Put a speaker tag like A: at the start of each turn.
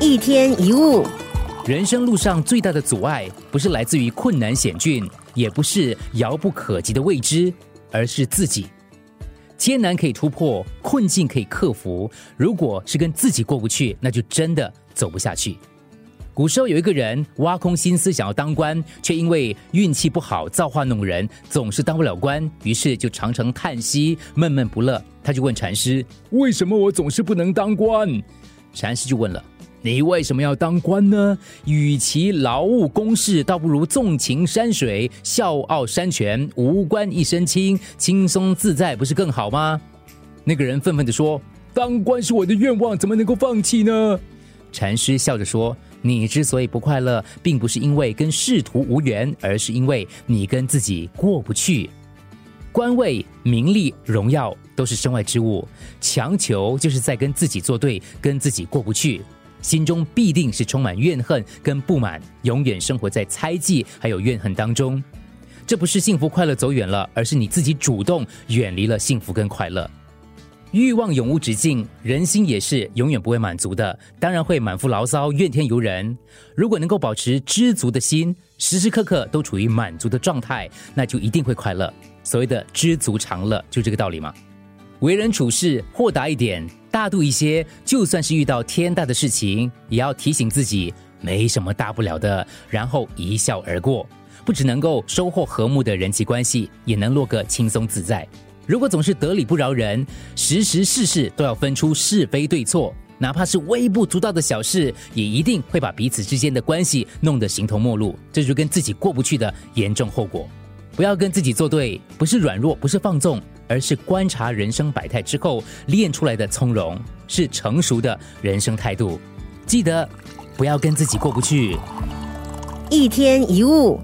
A: 一天一物，
B: 人生路上最大的阻碍，不是来自于困难险峻，也不是遥不可及的未知，而是自己。艰难可以突破，困境可以克服，如果是跟自己过不去，那就真的走不下去。古时候有一个人挖空心思想要当官，却因为运气不好，造化弄人，总是当不了官，于是就常常叹息，闷闷不乐。他就问禅师：“为什么我总是不能当官？”禅师就问了。你为什么要当官呢？与其劳务公事，倒不如纵情山水，笑傲山泉，无官一身轻，轻松自在，不是更好吗？那个人愤愤地说：“当官是我的愿望，怎么能够放弃呢？”禅师笑着说：“你之所以不快乐，并不是因为跟仕途无缘，而是因为你跟自己过不去。官位、名利、荣耀都是身外之物，强求就是在跟自己作对，跟自己过不去。”心中必定是充满怨恨跟不满，永远生活在猜忌还有怨恨当中。这不是幸福快乐走远了，而是你自己主动远离了幸福跟快乐。欲望永无止境，人心也是永远不会满足的，当然会满腹牢骚、怨天尤人。如果能够保持知足的心，时时刻刻都处于满足的状态，那就一定会快乐。所谓的知足常乐，就这个道理吗？为人处事豁达一点，大度一些。就算是遇到天大的事情，也要提醒自己没什么大不了的，然后一笑而过。不只能够收获和睦的人际关系，也能落个轻松自在。如果总是得理不饶人，时时事事都要分出是非对错，哪怕是微不足道的小事，也一定会把彼此之间的关系弄得形同陌路。这就跟自己过不去的严重后果。不要跟自己作对，不是软弱，不是放纵，而是观察人生百态之后练出来的从容，是成熟的人生态度。记得，不要跟自己过不去。
A: 一天一物。